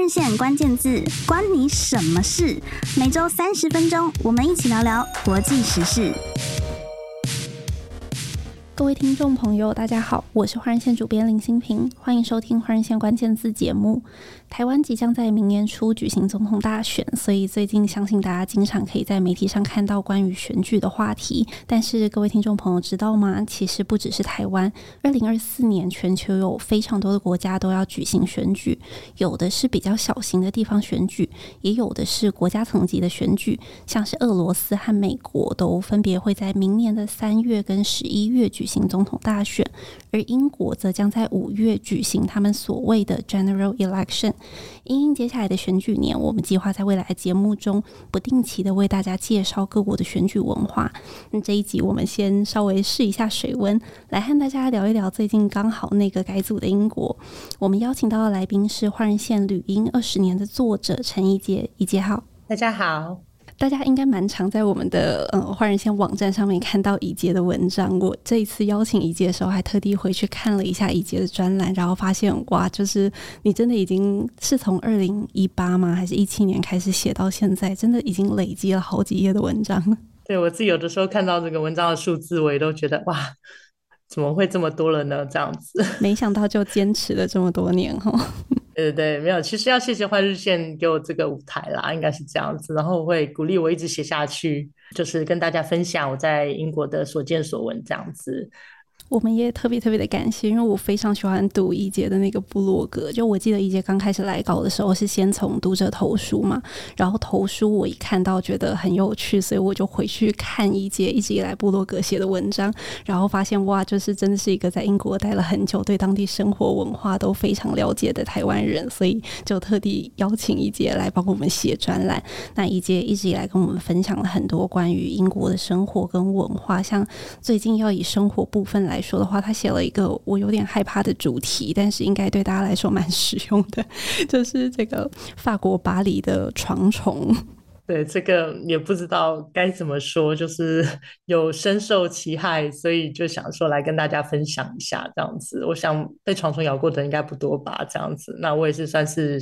人线关键字，关你什么事？每周三十分钟，我们一起聊聊国际时事。各位听众朋友，大家好，我是华人线主编林新平，欢迎收听华人线关键字节目。台湾即将在明年初举行总统大选，所以最近相信大家经常可以在媒体上看到关于选举的话题。但是各位听众朋友知道吗？其实不只是台湾，二零二四年全球有非常多的国家都要举行选举，有的是比较小型的地方选举，也有的是国家层级的选举，像是俄罗斯和美国都分别会在明年的三月跟十一月举行。总统大选，而英国则将在五月举行他们所谓的 General Election。因应接下来的选举年，我们计划在未来的节目中不定期的为大家介绍各国的选举文化。那这一集我们先稍微试一下水温，来和大家聊一聊最近刚好那个改组的英国。我们邀请到的来宾是《华人线》旅英二十年的作者陈怡杰，怡杰好，大家好。大家应该蛮常在我们的呃华人线网站上面看到乙杰的文章。我这一次邀请乙杰的时候，还特地回去看了一下乙杰的专栏，然后发现哇，就是你真的已经是从二零一八吗？还是一七年开始写到现在，真的已经累积了好几页的文章了。对，我自己有的时候看到这个文章的数字，我也都觉得哇，怎么会这么多了呢？这样子，没想到就坚持了这么多年哈。对对对，没有，其实要谢谢换日线给我这个舞台啦，应该是这样子，然后会鼓励我一直写下去，就是跟大家分享我在英国的所见所闻这样子。我们也特别特别的感谢，因为我非常喜欢读一杰的那个部落格。就我记得一杰刚开始来稿的时候，是先从读者投书嘛，然后投书我一看到觉得很有趣，所以我就回去看一杰一直以来部落格写的文章，然后发现哇，就是真的是一个在英国待了很久，对当地生活文化都非常了解的台湾人，所以就特地邀请一杰来帮我们写专栏。那一杰一直以来跟我们分享了很多关于英国的生活跟文化，像最近要以生活部分来。说的话，他写了一个我有点害怕的主题，但是应该对大家来说蛮实用的，就是这个法国巴黎的床虫。对，这个也不知道该怎么说，就是有深受其害，所以就想说来跟大家分享一下这样子。我想被床虫咬过的应该不多吧，这样子。那我也是算是。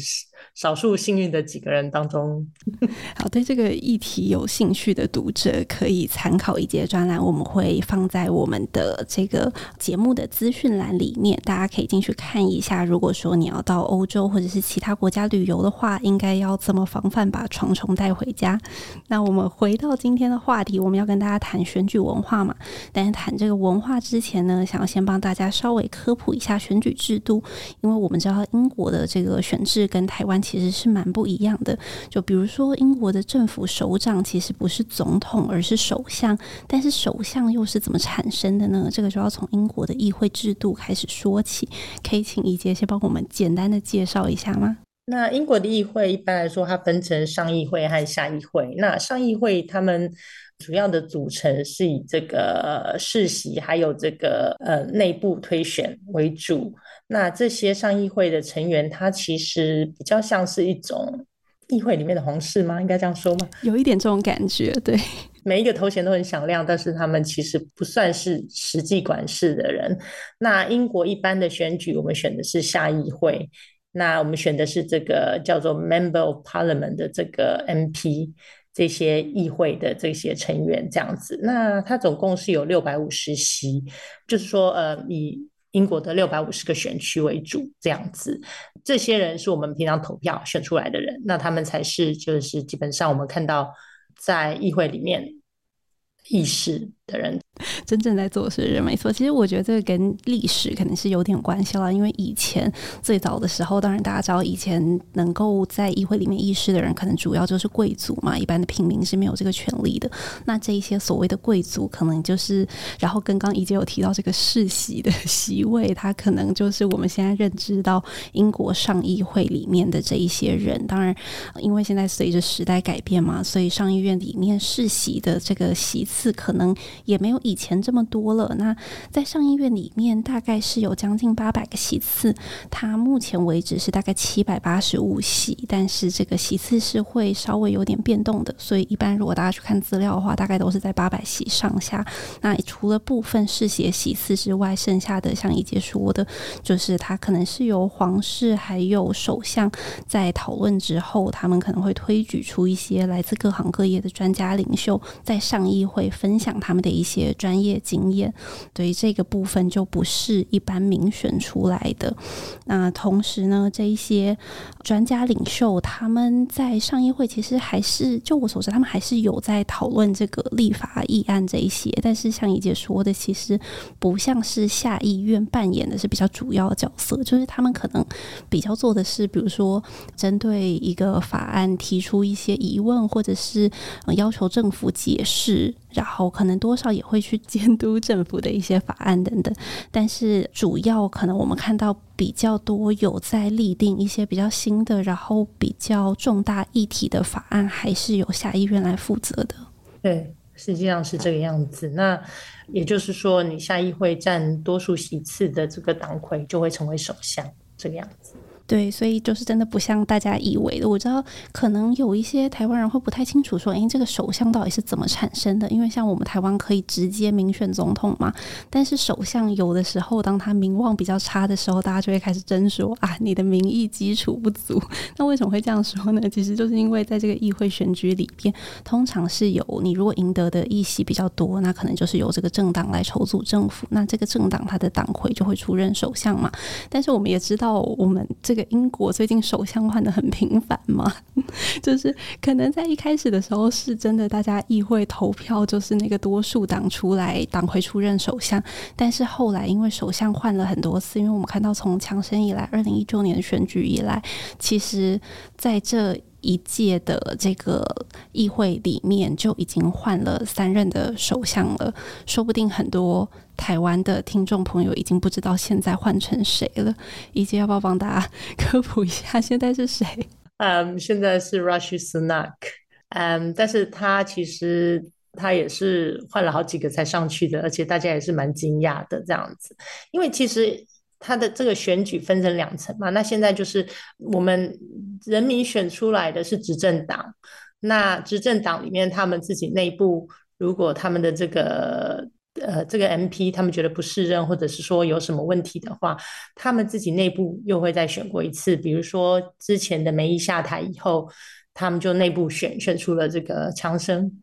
少数幸运的几个人当中，好，对这个议题有兴趣的读者可以参考一节专栏，我们会放在我们的这个节目的资讯栏里面，大家可以进去看一下。如果说你要到欧洲或者是其他国家旅游的话，应该要怎么防范把床虫带回家？那我们回到今天的话题，我们要跟大家谈选举文化嘛。但是谈这个文化之前呢，想要先帮大家稍微科普一下选举制度，因为我们知道英国的这个选制跟台湾其实是蛮不一样的，就比如说英国的政府首长其实不是总统，而是首相。但是首相又是怎么产生的呢？这个就要从英国的议会制度开始说起。可以请怡杰先帮我们简单的介绍一下吗？那英国的议会一般来说，它分成上议会和下议会。那上议会他们主要的组成是以这个世袭还有这个呃内部推选为主。那这些上议会的成员，他其实比较像是一种议会里面的皇室吗？应该这样说吗？有一点这种感觉，对。每一个头衔都很响亮，但是他们其实不算是实际管事的人。那英国一般的选举，我们选的是下议会，那我们选的是这个叫做 Member of Parliament 的这个 MP，这些议会的这些成员这样子。那它总共是有六百五十席，就是说，呃，以英国的六百五十个选区为主，这样子，这些人是我们平常投票选出来的人，那他们才是就是基本上我们看到在议会里面议事的人。真正在做事的人没错，其实我觉得这个跟历史可能是有点关系了，因为以前最早的时候，当然大家知道，以前能够在议会里面议事的人，可能主要就是贵族嘛，一般的平民是没有这个权利的。那这一些所谓的贵族，可能就是，然后跟刚怡洁有提到这个世袭的席位，他可能就是我们现在认知到英国上议会里面的这一些人。当然，因为现在随着时代改变嘛，所以上议院里面世袭的这个席次，可能也没有以前这么多了。那在上议院里面，大概是有将近八百个席次，它目前为止是大概七百八十五席，但是这个席次是会稍微有点变动的。所以一般如果大家去看资料的话，大概都是在八百席上下。那除了部分世袭席次之外，剩下的像宜洁说的，就是它可能是由皇室还有首相在讨论之后，他们可能会推举出一些来自各行各业的专家领袖，在上议会分享他们的的一些专业经验。对于这个部分，就不是一般民选出来的。那同时呢，这一些专家领袖他们在上议会其实还是，就我所知，他们还是有在讨论这个立法议案这一些。但是像宜洁说的，其实不像是下议院扮演的是比较主要的角色，就是他们可能比较做的是，比如说针对一个法案提出一些疑问，或者是要求政府解释，然后可能多少也会去监督政府的一些法案等等。但是主要可能我们看到比较多有在立定一些比较新的，然后比较重大议题的法案，还是由下议院来负责的。对。实际上是这个样子，那也就是说，你下议会占多数席次的这个党魁就会成为首相，这个样子。对，所以就是真的不像大家以为的。我知道可能有一些台湾人会不太清楚，说，诶，这个首相到底是怎么产生的？因为像我们台湾可以直接民选总统嘛，但是首相有的时候，当他名望比较差的时候，大家就会开始争说啊，你的民意基础不足。那为什么会这样说呢？其实就是因为在这个议会选举里边，通常是有你如果赢得的议席比较多，那可能就是由这个政党来筹组政府，那这个政党他的党魁就会出任首相嘛。但是我们也知道，我们这。个英国最近首相换得很频繁嘛，就是可能在一开始的时候是真的，大家议会投票就是那个多数党出来党魁出任首相，但是后来因为首相换了很多次，因为我们看到从强生以来，二零一九年选举以来，其实在这一届的这个议会里面就已经换了三任的首相了，说不定很多。台湾的听众朋友已经不知道现在换成谁了，以及要不要帮大家科普一下现在是谁？嗯现在是 Rishi Sunak，嗯但是他其实他也是换了好几个才上去的，而且大家也是蛮惊讶的这样子，因为其实他的这个选举分成两层嘛，那现在就是我们人民选出来的是执政党，那执政党里面他们自己内部如果他们的这个。呃，这个 MP 他们觉得不适任，或者是说有什么问题的话，他们自己内部又会再选过一次。比如说之前的梅姨下台以后，他们就内部选选出了这个强生。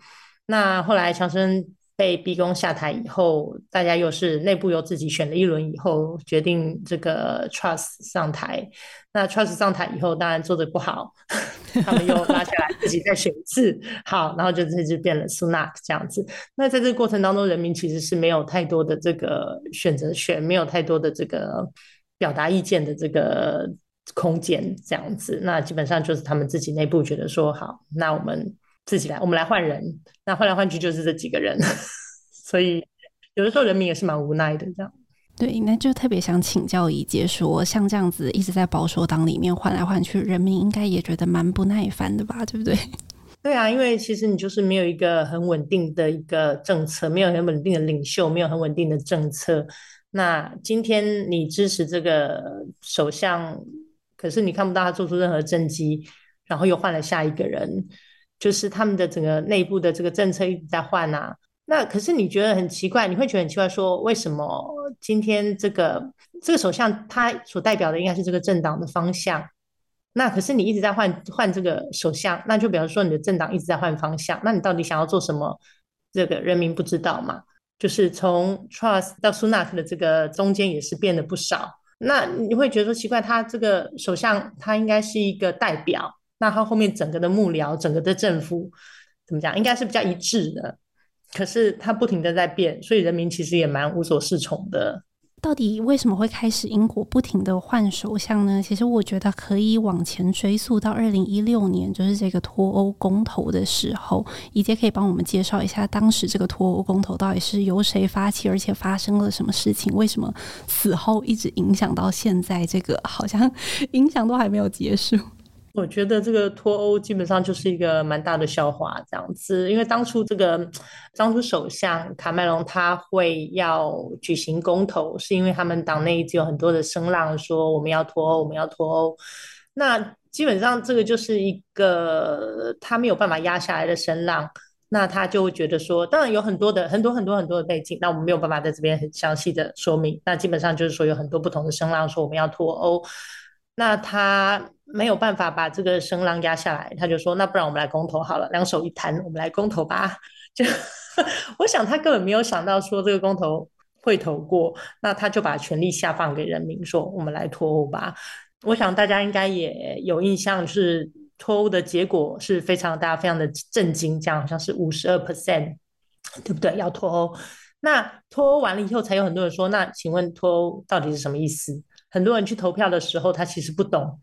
那后来强生被逼宫下台以后，大家又是内部又自己选了一轮以后，决定这个 Trust 上台。那 Trust 上台以后，当然做得不好。他们又拉下来，自己再选一次，好，然后就这就变了苏纳克这样子。那在这个过程当中，人民其实是没有太多的这个选择权，没有太多的这个表达意见的这个空间，这样子。那基本上就是他们自己内部觉得说，好，那我们自己来，我们来换人。那换来换去就是这几个人，所以有的时候人民也是蛮无奈的这样。对，那就特别想请教宜洁说，像这样子一直在保守党里面换来换去，人民应该也觉得蛮不耐烦的吧？对不对？对啊，因为其实你就是没有一个很稳定的一个政策，没有很稳定的领袖，没有很稳定的政策。那今天你支持这个首相，可是你看不到他做出任何政绩，然后又换了下一个人，就是他们的整个内部的这个政策一直在换啊。那可是你觉得很奇怪，你会觉得很奇怪，说为什么今天这个这个首相他所代表的应该是这个政党的方向，那可是你一直在换换这个首相，那就比方说你的政党一直在换方向，那你到底想要做什么？这个人民不知道嘛？就是从 Truss 到苏纳克的这个中间也是变得不少，那你会觉得说奇怪，他这个首相他应该是一个代表，那他后面整个的幕僚、整个的政府怎么讲，应该是比较一致的。可是他不停的在变，所以人民其实也蛮无所适从的。到底为什么会开始英国不停的换首相呢？其实我觉得可以往前追溯到二零一六年，就是这个脱欧公投的时候。宜洁可以帮我们介绍一下，当时这个脱欧公投到底是由谁发起，而且发生了什么事情？为什么此后一直影响到现在？这个好像 影响都还没有结束。我觉得这个脱欧基本上就是一个蛮大的笑话，这样子。因为当初这个当初首相卡麦隆他会要举行公投，是因为他们党内一直有很多的声浪说我们要脱欧，我们要脱欧。那基本上这个就是一个他没有办法压下来的声浪，那他就会觉得说，当然有很多的很多很多很多的背景，那我们没有办法在这边很详细的说明。那基本上就是说有很多不同的声浪说我们要脱欧。那他没有办法把这个声浪压下来，他就说：“那不然我们来公投好了，两手一摊，我们来公投吧。”就我想他根本没有想到说这个公投会投过，那他就把权力下放给人民，说：“我们来脱欧吧。”我想大家应该也有印象，是脱欧的结果是非常大家非常的震惊，这样好像是五十二 percent，对不对？要脱欧，那脱欧完了以后，才有很多人说：“那请问脱欧到底是什么意思？”很多人去投票的时候，他其实不懂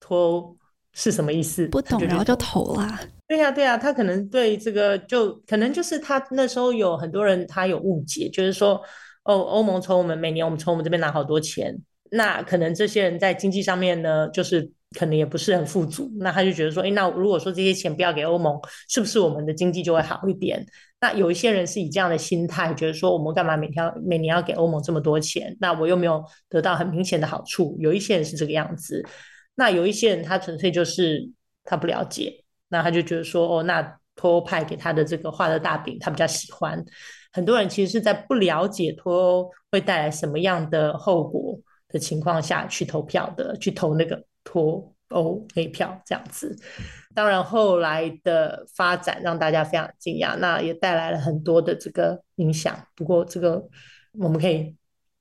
脱欧是什么意思，不懂，然后就投了。对呀，对呀，他可能对这个就可能就是他那时候有很多人他有误解，就是说哦，欧盟从我们每年我们从我们这边拿好多钱，那可能这些人在经济上面呢，就是。可能也不是很富足，那他就觉得说，诶，那如果说这些钱不要给欧盟，是不是我们的经济就会好一点？那有一些人是以这样的心态，觉得说，我们干嘛每天每年要给欧盟这么多钱？那我又没有得到很明显的好处。有一些人是这个样子，那有一些人他纯粹就是他不了解，那他就觉得说，哦，那脱欧派给他的这个画的大饼，他比较喜欢。很多人其实是在不了解脱欧会带来什么样的后果的情况下去投票的，去投那个。脱欧那票这样子，当然后来的发展让大家非常惊讶，那也带来了很多的这个影响。不过这个我们可以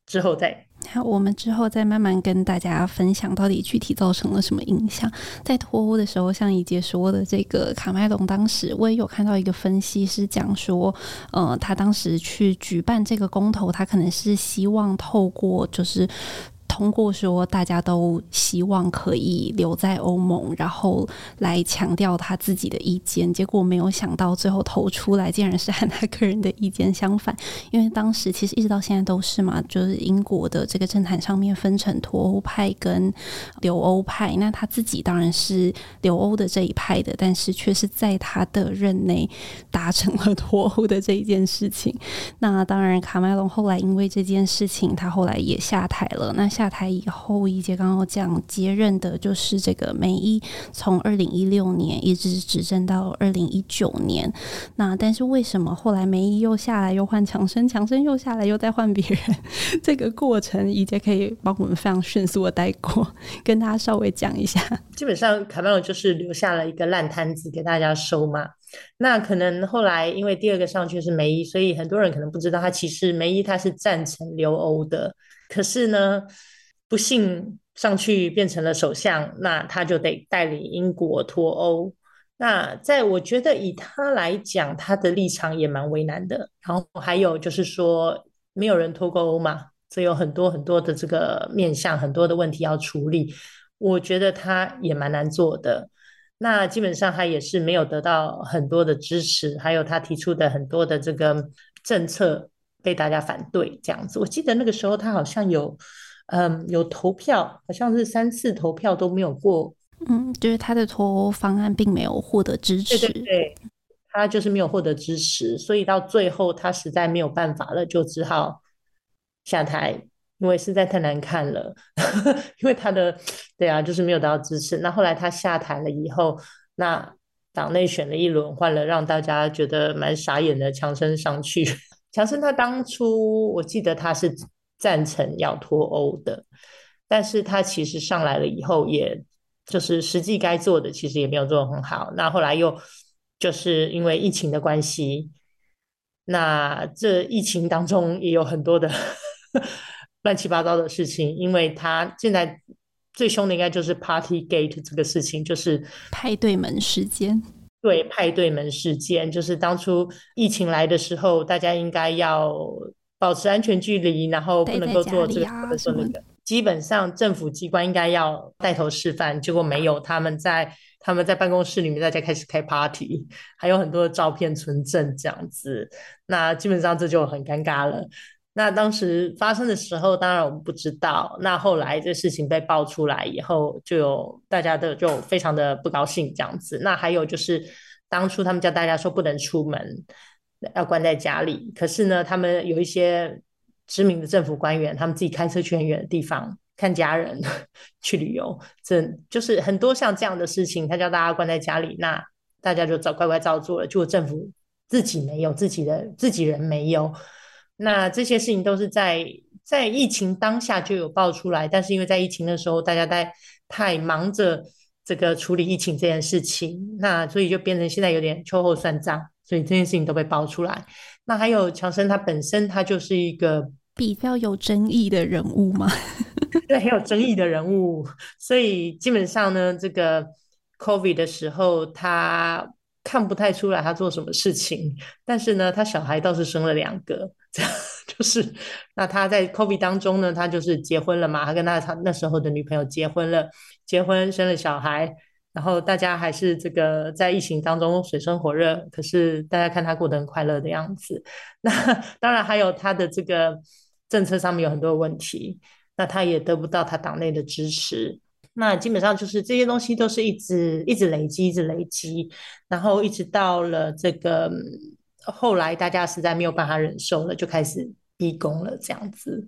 之后再，好，我们之后再慢慢跟大家分享到底具体造成了什么影响。在脱欧的时候，像怡杰说的，这个卡麦隆当时我也有看到一个分析是讲说，呃，他当时去举办这个公投，他可能是希望透过就是。通过说大家都希望可以留在欧盟，然后来强调他自己的意见，结果没有想到最后投出来竟然是和他个人的意见相反。因为当时其实一直到现在都是嘛，就是英国的这个政坛上面分成脱欧派跟留欧派，那他自己当然是留欧的这一派的，但是却是在他的任内达成了脱欧的这一件事情。那当然，卡麦隆后来因为这件事情，他后来也下台了。那下台以后，怡洁刚刚讲接任的就是这个梅伊，从二零一六年一直执政到二零一九年。那但是为什么后来梅伊又下来，又换强生，强生又下来，又再换别人？这个过程，怡洁可以帮我们非常迅速的带过，跟大家稍微讲一下。基本上，卡麦隆就是留下了一个烂摊子给大家收嘛。那可能后来因为第二个上去是梅姨，所以很多人可能不知道，他其实梅姨他是赞成留欧的。可是呢，不幸上去变成了首相，那他就得带领英国脱欧。那在我觉得以他来讲，他的立场也蛮为难的。然后还有就是说，没有人脱过欧嘛，所以有很多很多的这个面向，很多的问题要处理。我觉得他也蛮难做的。那基本上他也是没有得到很多的支持，还有他提出的很多的这个政策。被大家反对这样子，我记得那个时候他好像有，嗯，有投票，好像是三次投票都没有过。嗯，就是他的脱欧方案并没有获得支持。对对对，他就是没有获得支持，所以到最后他实在没有办法了，就只好下台，因为实在太难看了。因为他的对啊，就是没有得到支持。那后来他下台了以后，那党内选了一轮，换了让大家觉得蛮傻眼的强生上去。强生他当初我记得他是赞成要脱欧的，但是他其实上来了以后，也就是实际该做的其实也没有做得很好。那后来又就是因为疫情的关系，那这疫情当中也有很多的乱七八糟的事情，因为他现在最凶的应该就是 Partygate 这个事情，就是派对门事件。对，派对门事件，就是当初疫情来的时候，大家应该要保持安全距离，然后不能够做这个或者说那个。基本上政府机关应该要带头示范，结果没有，他们在他们在办公室里面大家开始开 party，还有很多的照片存证这样子。那基本上这就很尴尬了。那当时发生的时候，当然我们不知道。那后来这事情被爆出来以后，就有大家的就非常的不高兴这样子。那还有就是当初他们叫大家说不能出门，要关在家里。可是呢，他们有一些知名的政府官员，他们自己开车去很远的地方看家人 去旅游，这就是很多像这样的事情，他叫大家关在家里，那大家就照乖乖照做了。就政府自己没有自己的自己人没有。那这些事情都是在在疫情当下就有爆出来，但是因为在疫情的时候，大家在太忙着这个处理疫情这件事情，那所以就变成现在有点秋后算账，所以这件事情都被爆出来。那还有强生他本身他就是一个比较有争议的人物嘛，对，很有争议的人物，所以基本上呢，这个 COVID 的时候他。看不太出来他做什么事情，但是呢，他小孩倒是生了两个，就是那他在 COVID 当中呢，他就是结婚了嘛，他跟他他那时候的女朋友结婚了，结婚生了小孩，然后大家还是这个在疫情当中水深火热，可是大家看他过得很快乐的样子。那当然还有他的这个政策上面有很多问题，那他也得不到他党内的支持。那基本上就是这些东西都是一直一直累积，一直累积，然后一直到了这个后来，大家实在没有办法忍受了，就开始逼宫了，这样子。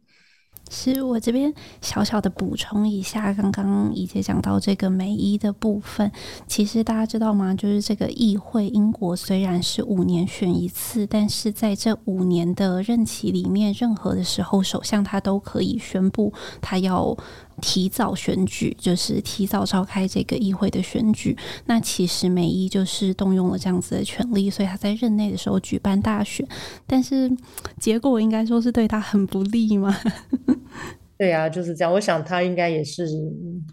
是我这边小小的补充一下，刚刚怡姐讲到这个美伊的部分，其实大家知道吗？就是这个议会，英国虽然是五年选一次，但是在这五年的任期里面，任何的时候，首相他都可以宣布他要。提早选举就是提早召开这个议会的选举，那其实美伊就是动用了这样子的权利，所以他在任内的时候举办大选，但是结果应该说是对他很不利嘛。对啊，就是这样。我想他应该也是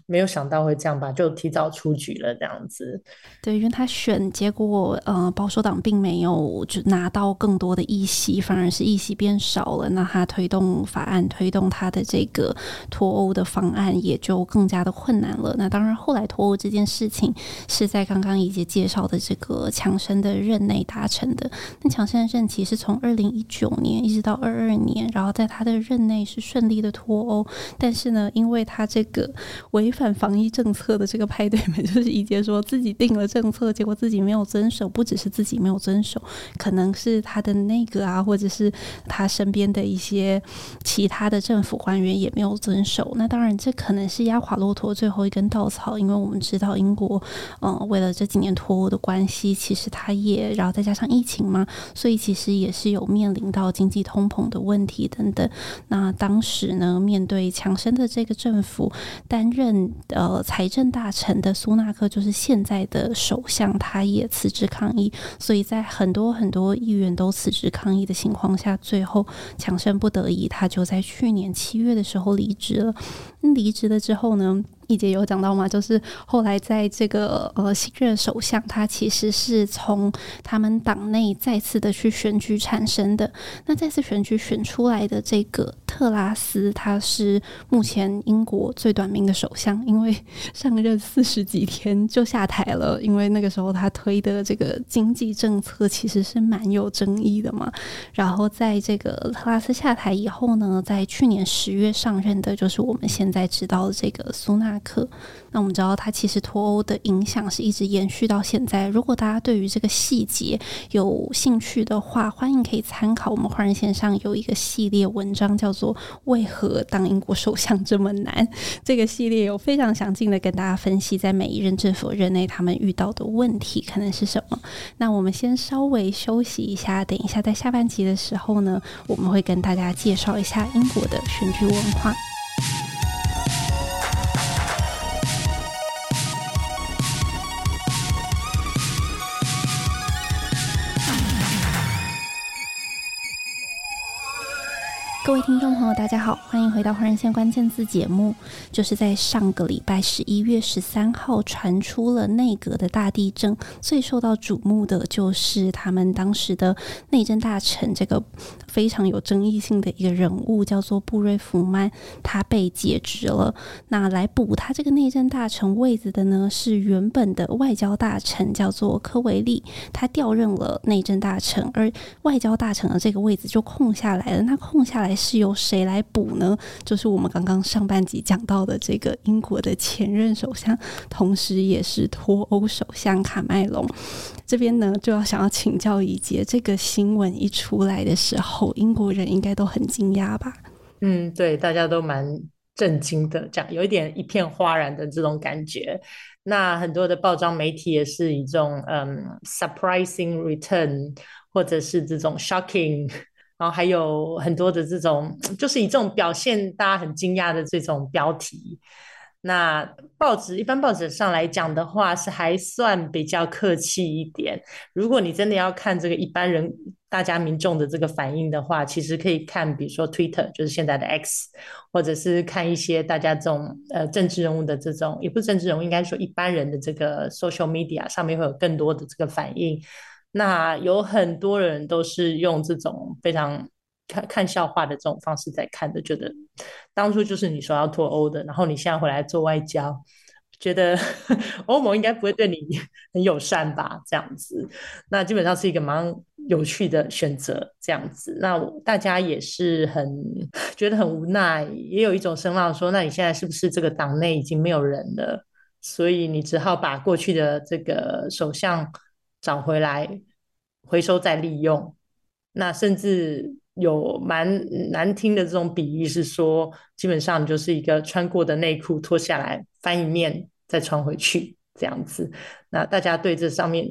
没有想到会这样吧，就提早出局了这样子。对，因为他选结果，呃，保守党并没有就拿到更多的议席，反而是议席变少了。那他推动法案，推动他的这个脱欧的方案，也就更加的困难了。那当然，后来脱欧这件事情是在刚刚已经介绍的这个强生的任内达成的。那强生的任期是从二零一九年一直到二二年，然后在他的任内是顺利的脱欧。但是呢，因为他这个违反防疫政策的这个派对们，就是怡姐说自己定了政策，结果自己没有遵守，不只是自己没有遵守，可能是他的那个啊，或者是他身边的一些其他的政府官员也没有遵守。那当然，这可能是压垮骆驼最后一根稻草，因为我们知道英国，嗯、为了这几年脱欧的关系，其实他也，然后再加上疫情嘛，所以其实也是有面临到经济通膨的问题等等。那当时呢，面对强生的这个政府担任呃财政大臣的苏纳克，就是现在的首相，他也辞职抗议。所以在很多很多议员都辞职抗议的情况下，最后强生不得已，他就在去年七月的时候离职了。离职了之后呢，一姐有讲到吗？就是后来在这个呃新任首相，他其实是从他们党内再次的去选举产生的。那再次选举选出来的这个特拉斯，他是目前英国最短命的首相，因为 上任四十几天就下台了。因为那个时候他推的这个经济政策其实是蛮有争议的嘛。然后在这个特拉斯下台以后呢，在去年十月上任的就是我们现在知道的这个苏纳。克，那我们知道，它其实脱欧的影响是一直延续到现在。如果大家对于这个细节有兴趣的话，欢迎可以参考我们华人线上有一个系列文章，叫做《为何当英国首相这么难》。这个系列有非常详尽的跟大家分析，在每一任政府任内他们遇到的问题可能是什么。那我们先稍微休息一下，等一下在下半集的时候呢，我们会跟大家介绍一下英国的选举文化。各位听众朋友，大家好，欢迎回到华人线关键字节目。就是在上个礼拜十一月十三号传出了内阁的大地震，最受到瞩目的就是他们当时的内政大臣，这个非常有争议性的一个人物，叫做布瑞弗曼，他被解职了。那来补他这个内政大臣位子的呢，是原本的外交大臣，叫做科维利，他调任了内政大臣，而外交大臣的这个位子就空下来了。那空下来。是由谁来补呢？就是我们刚刚上半集讲到的这个英国的前任首相，同时也是脱欧首相卡麦隆。这边呢，就要想要请教宜洁，这个新闻一出来的时候，英国人应该都很惊讶吧？嗯，对，大家都蛮震惊的，这样有一点一片哗然的这种感觉。那很多的报章媒体也是一种嗯 surprising return，或者是这种 shocking，然后还有很多的这种，就是以这种表现大家很惊讶的这种标题。那报纸一般报纸上来讲的话，是还算比较客气一点。如果你真的要看这个一般人、大家民众的这个反应的话，其实可以看，比如说 Twitter，就是现在的 X，或者是看一些大家这种呃政治人物的这种，也不是政治人物，应该说一般人的这个 social media 上面会有更多的这个反应。那有很多人都是用这种非常。看看笑话的这种方式在看的，觉得当初就是你说要脱欧的，然后你现在回来做外交，觉得 欧盟应该不会对你 很友善吧？这样子，那基本上是一个蛮有趣的选择，这样子，那大家也是很觉得很无奈，也有一种声浪说，那你现在是不是这个党内已经没有人了，所以你只好把过去的这个首相找回来，回收再利用，那甚至。有蛮难听的这种比喻是说，基本上就是一个穿过的内裤脱下来翻一面再穿回去这样子。那大家对这上面，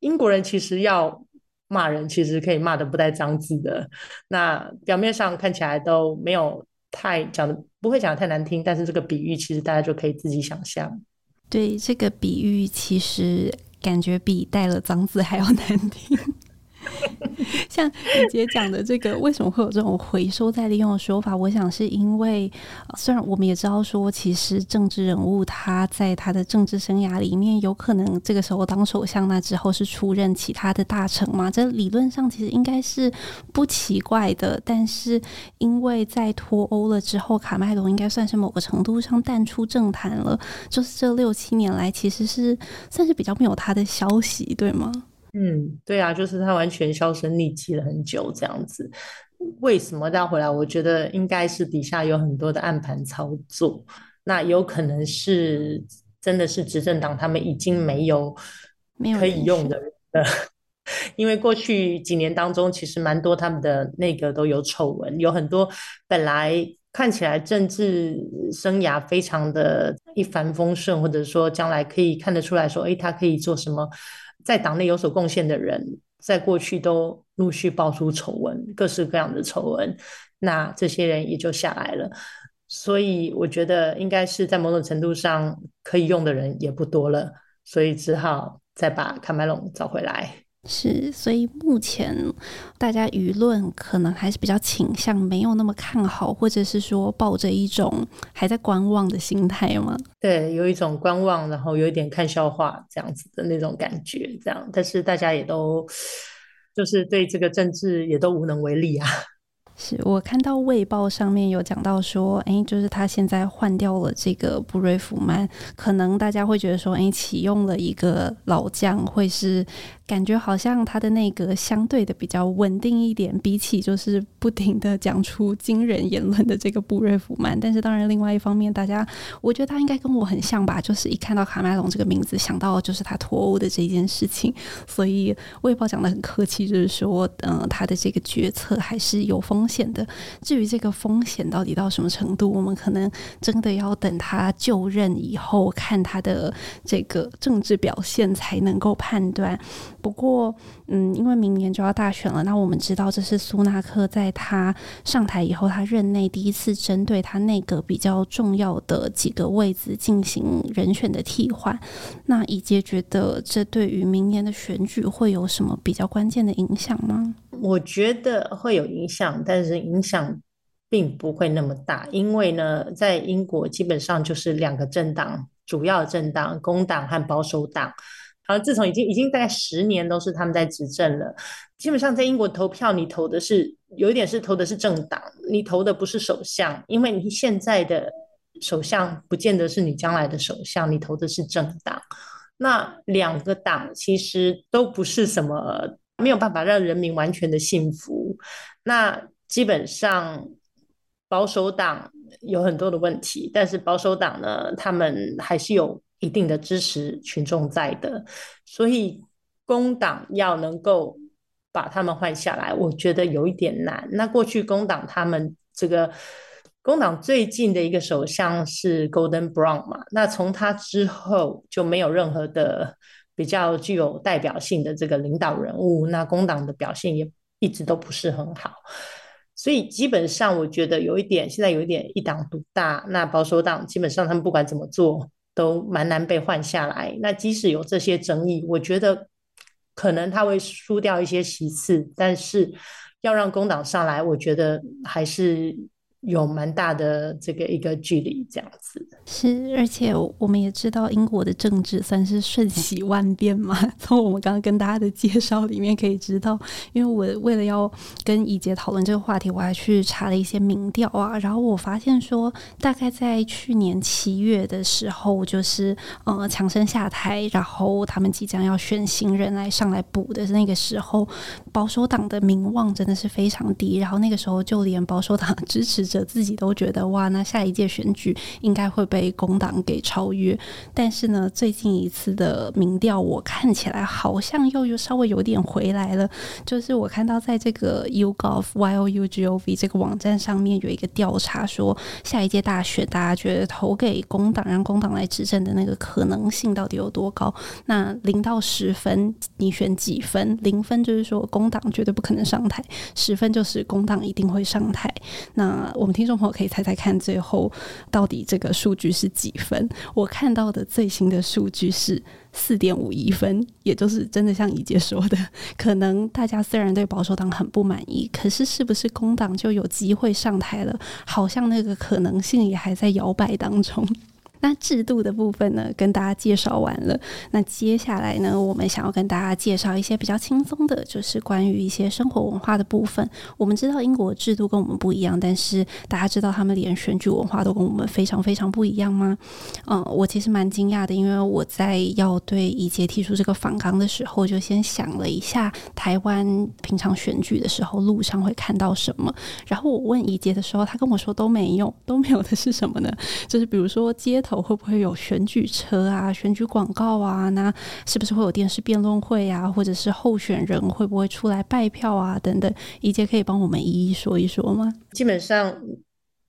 英国人其实要骂人，其实可以骂得不带脏字的。那表面上看起来都没有太讲的，不会讲得太难听，但是这个比喻其实大家就可以自己想象。对，这个比喻其实感觉比带了脏字还要难听。像宜洁讲的这个，为什么会有这种回收再利用的说法？我想是因为，虽然我们也知道说，其实政治人物他在他的政治生涯里面，有可能这个时候当首相，那之后是出任其他的大臣嘛，这理论上其实应该是不奇怪的。但是因为在脱欧了之后，卡麦隆应该算是某个程度上淡出政坛了，就是这六七年来，其实是算是比较没有他的消息，对吗？嗯，对啊，就是他完全销声匿迹了很久这样子。为什么他回来？我觉得应该是底下有很多的暗盘操作。那有可能是真的是执政党他们已经没有可以用的人了，因为过去几年当中，其实蛮多他们的内阁都有丑闻，有很多本来看起来政治生涯非常的一帆风顺，或者说将来可以看得出来说，哎，他可以做什么。在党内有所贡献的人，在过去都陆续爆出丑闻，各式各样的丑闻，那这些人也就下来了。所以我觉得应该是在某种程度上可以用的人也不多了，所以只好再把卡麦隆找回来。是，所以目前大家舆论可能还是比较倾向没有那么看好，或者是说抱着一种还在观望的心态吗？对，有一种观望，然后有一点看笑话这样子的那种感觉，这样。但是大家也都就是对这个政治也都无能为力啊。是我看到《卫报》上面有讲到说，哎，就是他现在换掉了这个布瑞弗曼，可能大家会觉得说，哎，启用了一个老将，会是。感觉好像他的那个相对的比较稳定一点，比起就是不停的讲出惊人言论的这个布瑞弗曼。但是当然，另外一方面，大家我觉得他应该跟我很像吧，就是一看到卡麦隆这个名字，想到就是他脱欧的这件事情。所以卫报讲的很客气，就是说，嗯、他的这个决策还是有风险的。至于这个风险到底到什么程度，我们可能真的要等他就任以后，看他的这个政治表现才能够判断。不过，嗯，因为明年就要大选了，那我们知道这是苏纳克在他上台以后，他任内第一次针对他内阁比较重要的几个位置进行人选的替换。那宜洁觉得这对于明年的选举会有什么比较关键的影响吗？我觉得会有影响，但是影响并不会那么大，因为呢，在英国基本上就是两个政党，主要政党工党和保守党。好，自从已经已经大概十年都是他们在执政了。基本上在英国投票，你投的是有一点是投的是政党，你投的不是首相，因为你现在的首相不见得是你将来的首相，你投的是政党。那两个党其实都不是什么没有办法让人民完全的幸福。那基本上保守党有很多的问题，但是保守党呢，他们还是有一定的支持群众在的，所以工党要能够把他们换下来，我觉得有一点难。那过去工党他们这个工党最近的一个首相是 Golden Brown 嘛，那从他之后就没有任何的比较具有代表性的这个领导人物，那工党的表现也一直都不是很好。所以基本上，我觉得有一点，现在有一点一党独大。那保守党基本上他们不管怎么做，都蛮难被换下来。那即使有这些争议，我觉得可能他会输掉一些席次，但是要让工党上来，我觉得还是。有蛮大的这个一个距离，这样子是，而且我们也知道英国的政治算是瞬息万变嘛。从我们刚刚跟大家的介绍里面可以知道，因为我为了要跟怡洁讨论这个话题，我还去查了一些民调啊，然后我发现说，大概在去年七月的时候，就是呃强生下台，然后他们即将要选新人来上来补的那个时候，保守党的名望真的是非常低，然后那个时候就连保守党支持者。自己都觉得哇，那下一届选举应该会被工党给超越。但是呢，最近一次的民调，我看起来好像又又稍微有点回来了。就是我看到在这个 YouGov Y O U G O V 这个网站上面有一个调查，说下一届大选大家觉得投给工党，让工党来执政的那个可能性到底有多高？那零到十分，你选几分？零分就是说工党绝对不可能上台，十分就是工党一定会上台。那我们听众朋友可以猜猜看，最后到底这个数据是几分？我看到的最新的数据是四点五一分，也就是真的像怡姐说的，可能大家虽然对保守党很不满意，可是是不是工党就有机会上台了？好像那个可能性也还在摇摆当中。那制度的部分呢，跟大家介绍完了。那接下来呢，我们想要跟大家介绍一些比较轻松的，就是关于一些生活文化的部分。我们知道英国制度跟我们不一样，但是大家知道他们连选举文化都跟我们非常非常不一样吗？嗯，我其实蛮惊讶的，因为我在要对怡杰提出这个访纲的时候，就先想了一下台湾平常选举的时候路上会看到什么。然后我问怡杰的时候，他跟我说都没有，都没有的是什么呢？就是比如说街头我会不会有选举车啊、选举广告啊？那是不是会有电视辩论会啊？或者是候选人会不会出来拜票啊？等等，怡洁可以帮我们一一说一说吗？基本上，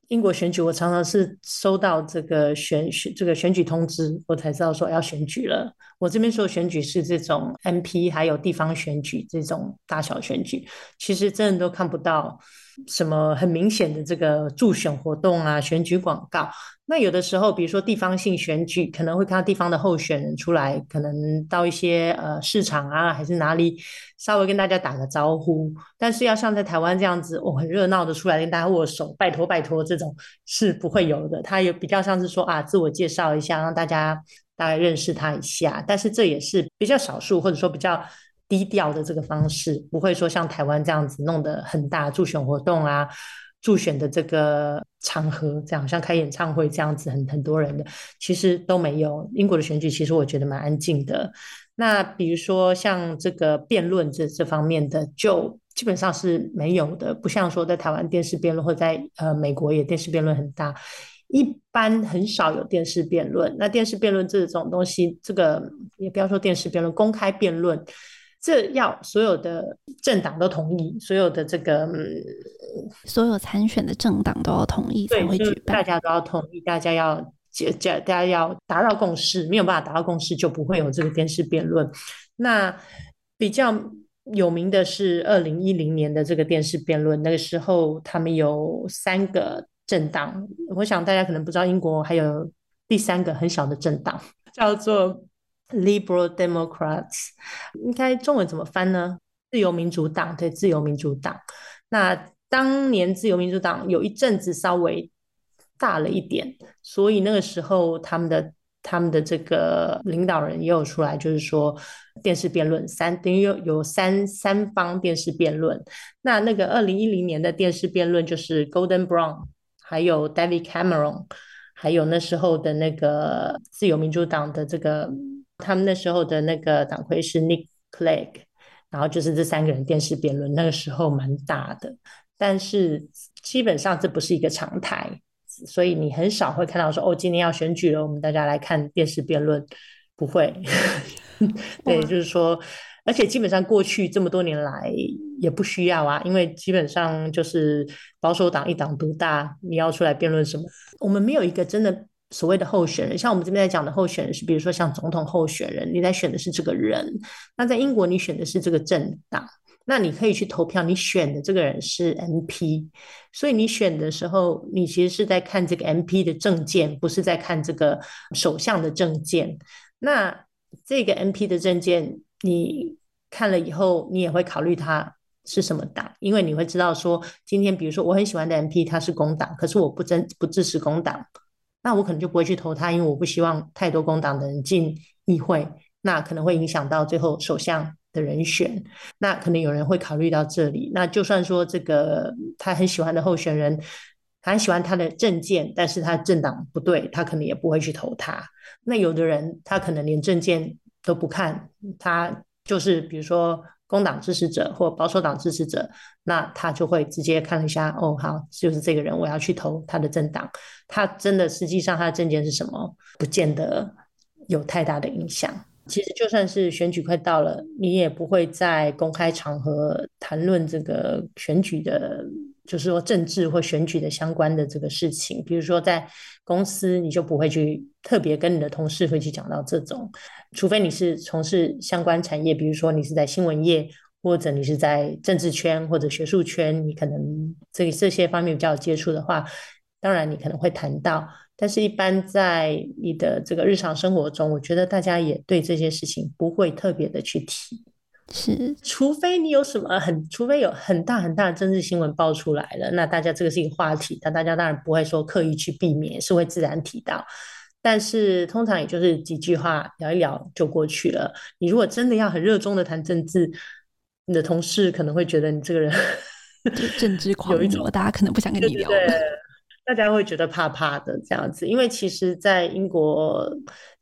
英国选举我常常是收到这个选选这个选举通知，我才知道说要选举了。我这边说的选举是这种 MP 还有地方选举这种大小选举，其实真的都看不到什么很明显的这个助选活动啊、选举广告。那有的时候，比如说地方性选举，可能会看到地方的候选人出来，可能到一些呃市场啊，还是哪里，稍微跟大家打个招呼。但是要像在台湾这样子，我、哦、很热闹的出来跟大家握手，拜托拜托，这种是不会有的。他有比较像是说啊，自我介绍一下，让大家大概认识他一下。但是这也是比较少数，或者说比较低调的这个方式，不会说像台湾这样子弄得很大助选活动啊。助选的这个场合，这样像开演唱会这样子很，很多人的，其实都没有。英国的选举其实我觉得蛮安静的。那比如说像这个辩论这这方面的，就基本上是没有的。不像说在台湾电视辩论，或在呃美国也电视辩论很大，一般很少有电视辩论。那电视辩论这种东西，这个也不要说电视辩论，公开辩论。这要所有的政党都同意，所有的这个嗯，所有参选的政党都要同意才会举办。大家都要同意，大家要解解，大家要达到共识。没有办法达到共识，就不会有这个电视辩论。那比较有名的是二零一零年的这个电视辩论，那个时候他们有三个政党。我想大家可能不知道，英国还有第三个很小的政党，叫做。Liberal Democrats，应该中文怎么翻呢？自由民主党，对，自由民主党。那当年自由民主党有一阵子稍微大了一点，所以那个时候他们的他们的这个领导人也有出来，就是说电视辩论三等于有有三三方电视辩论。那那个二零一零年的电视辩论就是 Golden Brown，还有 David Cameron，还有那时候的那个自由民主党的这个。他们那时候的那个党魁是 Nick Clegg，然后就是这三个人电视辩论，那个时候蛮大的。但是基本上这不是一个常态，所以你很少会看到说哦，今天要选举了，我们大家来看电视辩论，不会。对，就是说，而且基本上过去这么多年来也不需要啊，因为基本上就是保守党一党独大，你要出来辩论什么？我们没有一个真的。所谓的候选人，像我们这边在讲的候选人是，比如说像总统候选人，你在选的是这个人。那在英国，你选的是这个政党，那你可以去投票，你选的这个人是 MP。所以你选的时候，你其实是在看这个 MP 的政见，不是在看这个首相的政见。那这个 MP 的政见，你看了以后，你也会考虑他是什么党，因为你会知道说，今天比如说我很喜欢的 MP 他是工党，可是我不真不支持工党。那我可能就不会去投他，因为我不希望太多工党的人进议会，那可能会影响到最后首相的人选。那可能有人会考虑到这里。那就算说这个他很喜欢的候选人，他很喜欢他的政见，但是他政党不对，他可能也不会去投他。那有的人他可能连政见都不看，他就是比如说。工党支持者或保守党支持者，那他就会直接看了一下，哦，好，就是这个人，我要去投他的政党。他真的实际上他的政见是什么，不见得有太大的影响。其实就算是选举快到了，你也不会在公开场合谈论这个选举的。就是说政治或选举的相关的这个事情，比如说在公司，你就不会去特别跟你的同事会去讲到这种，除非你是从事相关产业，比如说你是在新闻业，或者你是在政治圈或者学术圈，你可能这这些方面比较有接触的话，当然你可能会谈到，但是一般在你的这个日常生活中，我觉得大家也对这些事情不会特别的去提。是，除非你有什么很，除非有很大很大的政治新闻爆出来了，那大家这个是一个话题，但大家当然不会说刻意去避免，是会自然提到。但是通常也就是几句话聊一聊就过去了。你如果真的要很热衷的谈政治，你的同事可能会觉得你这个人 政治狂，有一种大家可能不想跟你聊。对，大家会觉得怕怕的这样子，因为其实，在英国。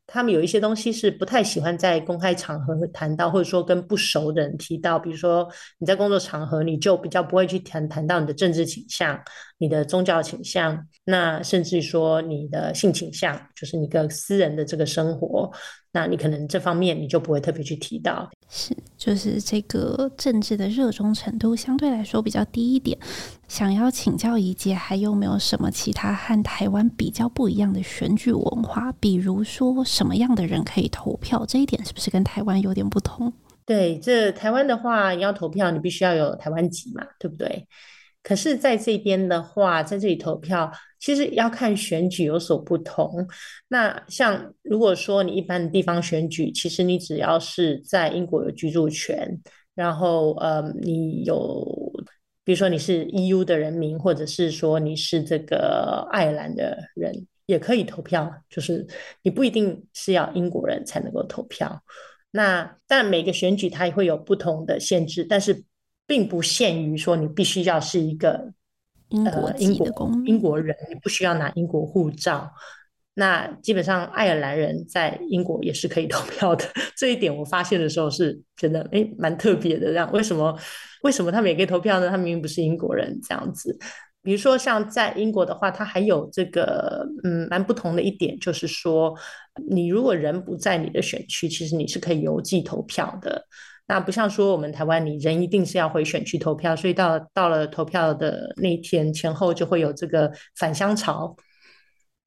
他们有一些东西是不太喜欢在公开场合谈到，或者说跟不熟的人提到。比如说你在工作场合，你就比较不会去谈谈到你的政治倾向、你的宗教倾向，那甚至说你的性倾向，就是你个私人的这个生活。那你可能这方面你就不会特别去提到，是就是这个政治的热衷程度相对来说比较低一点。想要请教宜洁，还有没有什么其他和台湾比较不一样的选举文化？比如说什么样的人可以投票？这一点是不是跟台湾有点不同？对，这台湾的话，你要投票，你必须要有台湾籍嘛，对不对？可是在这边的话，在这里投票，其实要看选举有所不同。那像如果说你一般的地方选举，其实你只要是在英国有居住权，然后呃，你有，比如说你是 EU 的人民，或者是说你是这个爱尔兰的人，也可以投票。就是你不一定是要英国人才能够投票。那但每个选举它也会有不同的限制，但是。并不限于说你必须要是一个英国呃英国英国人，你不需要拿英国护照。那基本上爱尔兰人在英国也是可以投票的。这一点我发现的时候是觉得哎蛮特别的。这样为什么为什么他们也可以投票呢？他明明不是英国人这样子。比如说像在英国的话，他还有这个嗯蛮不同的一点，就是说你如果人不在你的选区，其实你是可以邮寄投票的。那不像说我们台湾，你人一定是要回选区投票，所以到到了投票的那天前后就会有这个返乡潮。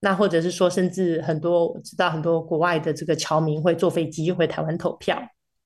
那或者是说，甚至很多我知道很多国外的这个侨民会坐飞机回台湾投票，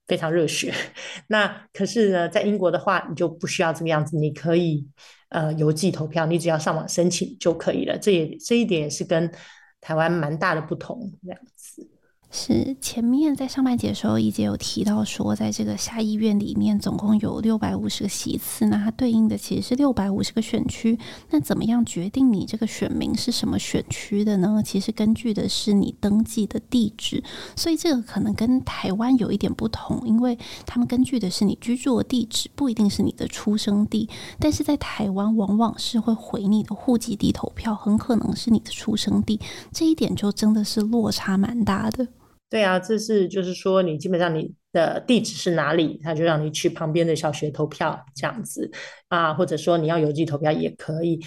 非常热血。那可是呢，在英国的话，你就不需要这个样子，你可以呃邮寄投票，你只要上网申请就可以了。这也这一点也是跟台湾蛮大的不同，这样子。是前面在上半节的时候，一姐有提到说，在这个下议院里面总共有六百五十个席次，那它对应的其实是六百五十个选区。那怎么样决定你这个选民是什么选区的呢？其实根据的是你登记的地址，所以这个可能跟台湾有一点不同，因为他们根据的是你居住的地址，不一定是你的出生地。但是在台湾，往往是会回你的户籍地投票，很可能是你的出生地，这一点就真的是落差蛮大的。对啊，这是就是说，你基本上你的地址是哪里，他就让你去旁边的小学投票这样子啊，或者说你要邮寄投票也可以。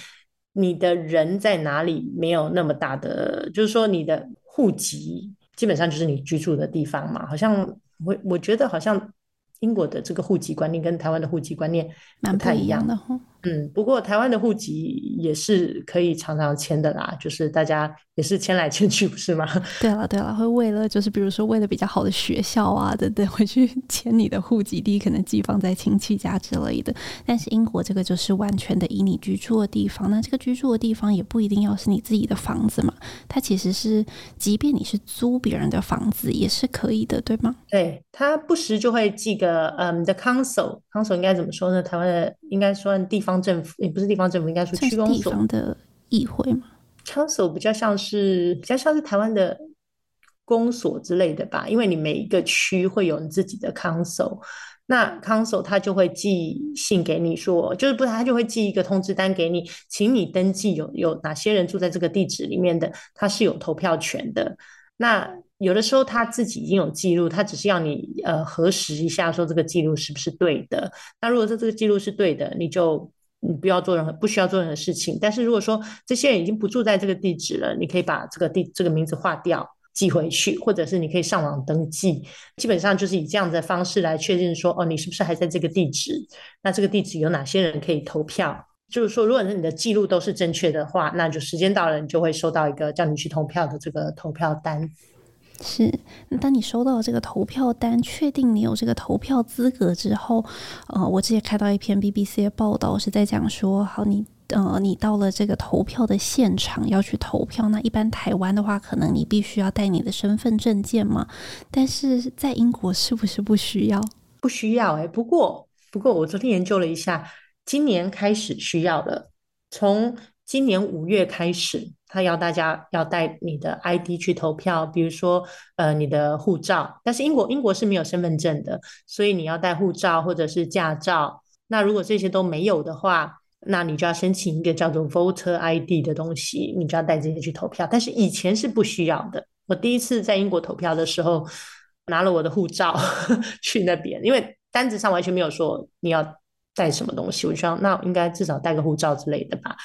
你的人在哪里没有那么大的，就是说你的户籍基本上就是你居住的地方嘛。好像我我觉得好像英国的这个户籍观念跟台湾的户籍观念不太一样的。嗯，不过台湾的户籍也是可以常常迁的啦，就是大家也是迁来迁去，不是吗？对了对了，会为了就是比如说为了比较好的学校啊等等，会去 迁你的户籍地，可能寄放在亲戚家之类的。但是英国这个就是完全的以你居住的地方，那这个居住的地方也不一定要是你自己的房子嘛，它其实是即便你是租别人的房子也是可以的，对吗？对，他不时就会寄个嗯的 council，council 应该怎么说呢？台湾的应该算地方。政府也不是地方政府，应该说区公所。的议会嘛，Council 比较像是比较像是台湾的公所之类的吧，因为你每一个区会有你自己的 Council，那 Council 他就会寄信给你说，就是不是他就会寄一个通知单给你，请你登记有有哪些人住在这个地址里面的，他是有投票权的。那有的时候他自己已经有记录，他只是要你呃核实一下，说这个记录是不是对的。那如果说这个记录是对的，你就你不要做任何，不需要做任何事情。但是如果说这些人已经不住在这个地址了，你可以把这个地这个名字划掉，寄回去，或者是你可以上网登记。基本上就是以这样的方式来确认说，哦，你是不是还在这个地址？那这个地址有哪些人可以投票？就是说，如果是你的记录都是正确的话，那就时间到了，你就会收到一个叫你去投票的这个投票单。是，那当你收到这个投票单，确定你有这个投票资格之后，呃，我之前看到一篇 BBC 的报道，是在讲说，好，你呃，你到了这个投票的现场要去投票，那一般台湾的话，可能你必须要带你的身份证件嘛，但是在英国是不是不需要？不需要哎、不过不过我昨天研究了一下，今年开始需要了，从今年五月开始。他要大家要带你的 ID 去投票，比如说呃你的护照，但是英国英国是没有身份证的，所以你要带护照或者是驾照。那如果这些都没有的话，那你就要申请一个叫做 Voter ID 的东西，你就要带这些去投票。但是以前是不需要的。我第一次在英国投票的时候，拿了我的护照 去那边，因为单子上完全没有说你要带什么东西，我就想那应该至少带个护照之类的吧。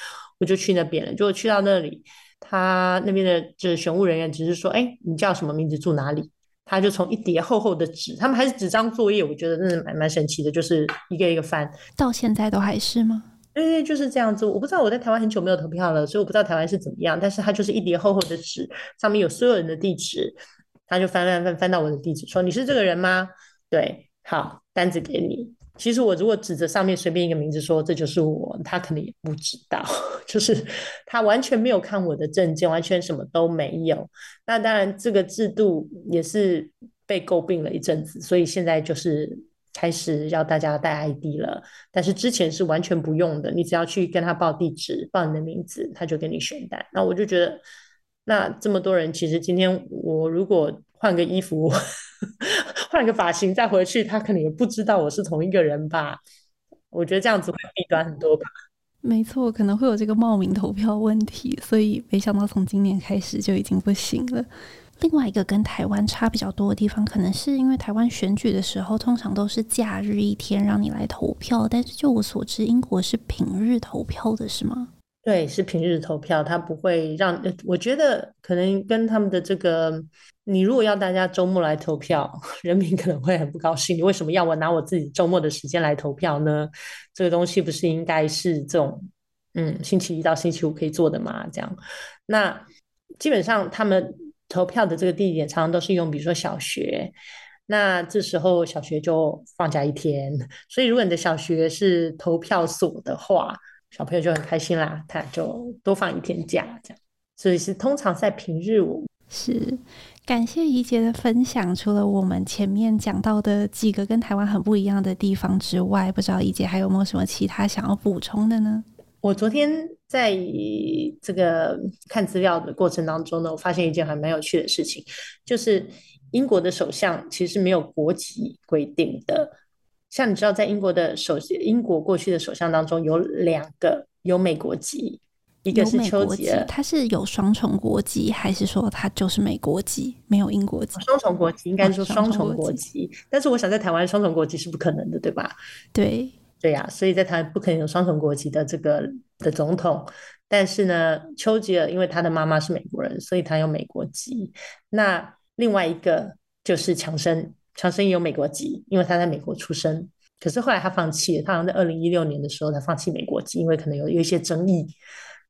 我就去那边了，结果去到那里，他那边的就是选务人员只是说：“哎，你叫什么名字，住哪里？”他就从一叠厚厚的纸，他们还是纸张作业，我觉得真的蛮蛮神奇的，就是一个一个翻。到现在都还是吗？对对，就是这样子。我不知道我在台湾很久没有投票了，所以我不知道台湾是怎么样。但是他就是一叠厚厚的纸，上面有所有人的地址，他就翻翻翻翻到我的地址，说：“你是这个人吗？”对，好，单子给你。其实我如果指着上面随便一个名字说，这就是我，他可能也不知道，就是他完全没有看我的证件，完全什么都没有。那当然这个制度也是被诟病了一阵子，所以现在就是开始要大家带 ID 了。但是之前是完全不用的，你只要去跟他报地址、报你的名字，他就给你选单。那我就觉得，那这么多人，其实今天我如果换个衣服。换个发型再回去，他可能也不知道我是同一个人吧？我觉得这样子会弊端很多吧。没错，可能会有这个冒名投票问题，所以没想到从今年开始就已经不行了。另外一个跟台湾差比较多的地方，可能是因为台湾选举的时候通常都是假日一天让你来投票，但是就我所知，英国是平日投票的，是吗？对，是平日投票，他不会让。我觉得可能跟他们的这个，你如果要大家周末来投票，人民可能会很不高兴。你为什么要我拿我自己周末的时间来投票呢？这个东西不是应该是这种，嗯，星期一到星期五可以做的吗？这样，那基本上他们投票的这个地点常常都是用，比如说小学，那这时候小学就放假一天，所以如果你的小学是投票所的话。小朋友就很开心啦，他就多放一天假，这样，所以是通常在平日我。是感谢怡姐的分享。除了我们前面讲到的几个跟台湾很不一样的地方之外，不知道怡姐还有没有什么其他想要补充的呢？我昨天在这个看资料的过程当中呢，我发现一件还蛮有趣的事情，就是英国的首相其实没有国籍规定的。像你知道，在英国的首英国过去的首相当中有两个有美国籍，一个是丘吉尔，他是有双重国籍，还是说他就是美国籍，没有英国籍？双重国籍应该说双重国籍，但是我想在台湾双重国籍是不可能的，对吧？对对呀、啊，所以在台湾不可能有双重国籍的这个的总统。但是呢，丘吉尔因为他的妈妈是美国人，所以他有美国籍。那另外一个就是强生，强生有美国籍，因为他在美国出生。可是后来他放弃了，他好像在二零一六年的时候他放弃美国籍，因为可能有有一些争议。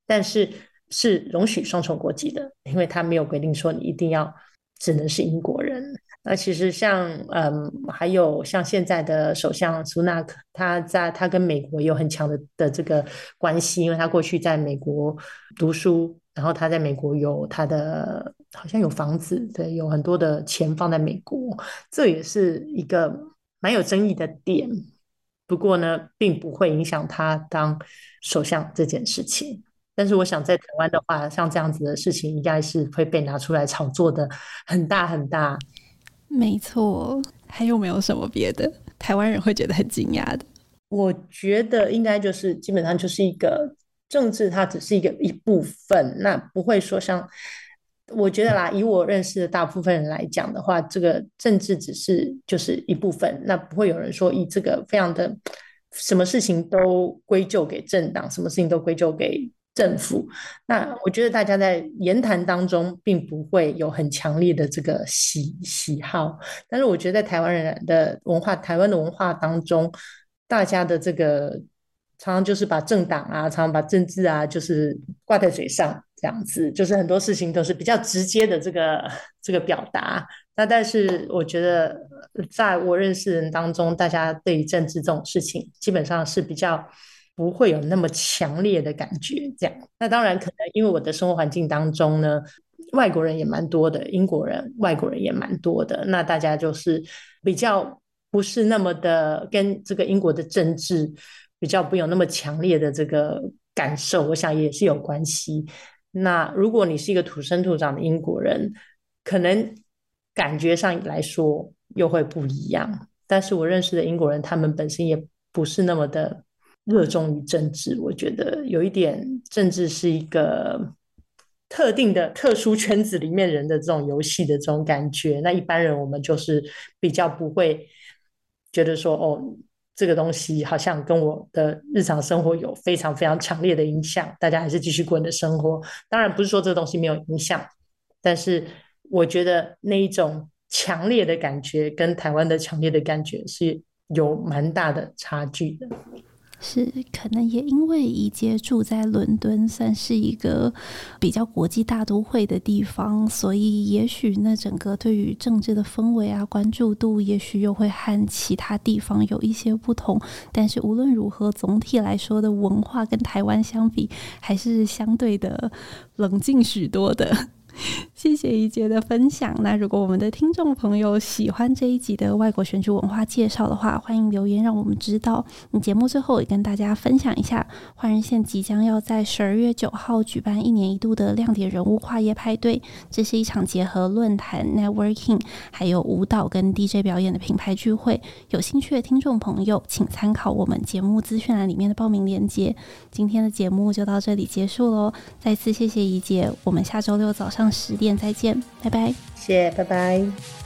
但是是容许双重国籍的，因为他没有规定说你一定要只能是英国人。那其实像嗯，还有像现在的首相苏纳克，他在他跟美国有很强的的这个关系，因为他过去在美国读书，然后他在美国有他的好像有房子，对，有很多的钱放在美国，这也是一个。蛮有争议的点，不过呢，并不会影响他当首相这件事情。但是，我想在台湾的话，像这样子的事情，应该是会被拿出来炒作的很大很大。没错，还有没有什么别的台湾人会觉得很惊讶的？我觉得应该就是基本上就是一个政治，它只是一个一部分，那不会说像。我觉得啦，以我认识的大部分人来讲的话，这个政治只是就是一部分，那不会有人说以这个非常的什么事情都归咎给政党，什么事情都归咎给政府。那我觉得大家在言谈当中并不会有很强烈的这个喜喜好，但是我觉得在台湾人的文化，台湾的文化当中，大家的这个常常就是把政党啊，常常把政治啊，就是挂在嘴上。这样子就是很多事情都是比较直接的这个这个表达。那但是我觉得，在我认识人当中，大家对于政治这种事情，基本上是比较不会有那么强烈的感觉。这样，那当然可能因为我的生活环境当中呢，外国人也蛮多的，英国人、外国人也蛮多的。那大家就是比较不是那么的跟这个英国的政治比较不有那么强烈的这个感受，我想也是有关系。那如果你是一个土生土长的英国人，可能感觉上来说又会不一样。但是我认识的英国人，他们本身也不是那么的热衷于政治。我觉得有一点，政治是一个特定的特殊圈子里面人的这种游戏的这种感觉。那一般人我们就是比较不会觉得说哦。这个东西好像跟我的日常生活有非常非常强烈的影响，大家还是继续过你的生活。当然不是说这个东西没有影响，但是我觉得那一种强烈的感觉跟台湾的强烈的感觉是有蛮大的差距的。是，可能也因为宜洁住在伦敦，算是一个比较国际大都会的地方，所以也许那整个对于政治的氛围啊、关注度，也许又会和其他地方有一些不同。但是无论如何，总体来说的文化跟台湾相比，还是相对的冷静许多的。谢谢怡姐的分享。那如果我们的听众朋友喜欢这一集的外国选举文化介绍的话，欢迎留言让我们知道。你节目最后也跟大家分享一下，换人线即将要在十二月九号举办一年一度的亮点人物跨夜派对。这是一场结合论坛、networking，还有舞蹈跟 DJ 表演的品牌聚会。有兴趣的听众朋友，请参考我们节目资讯栏里面的报名链接。今天的节目就到这里结束喽，再次谢谢怡姐，我们下周六早上十点再见，拜拜。谢谢，拜拜。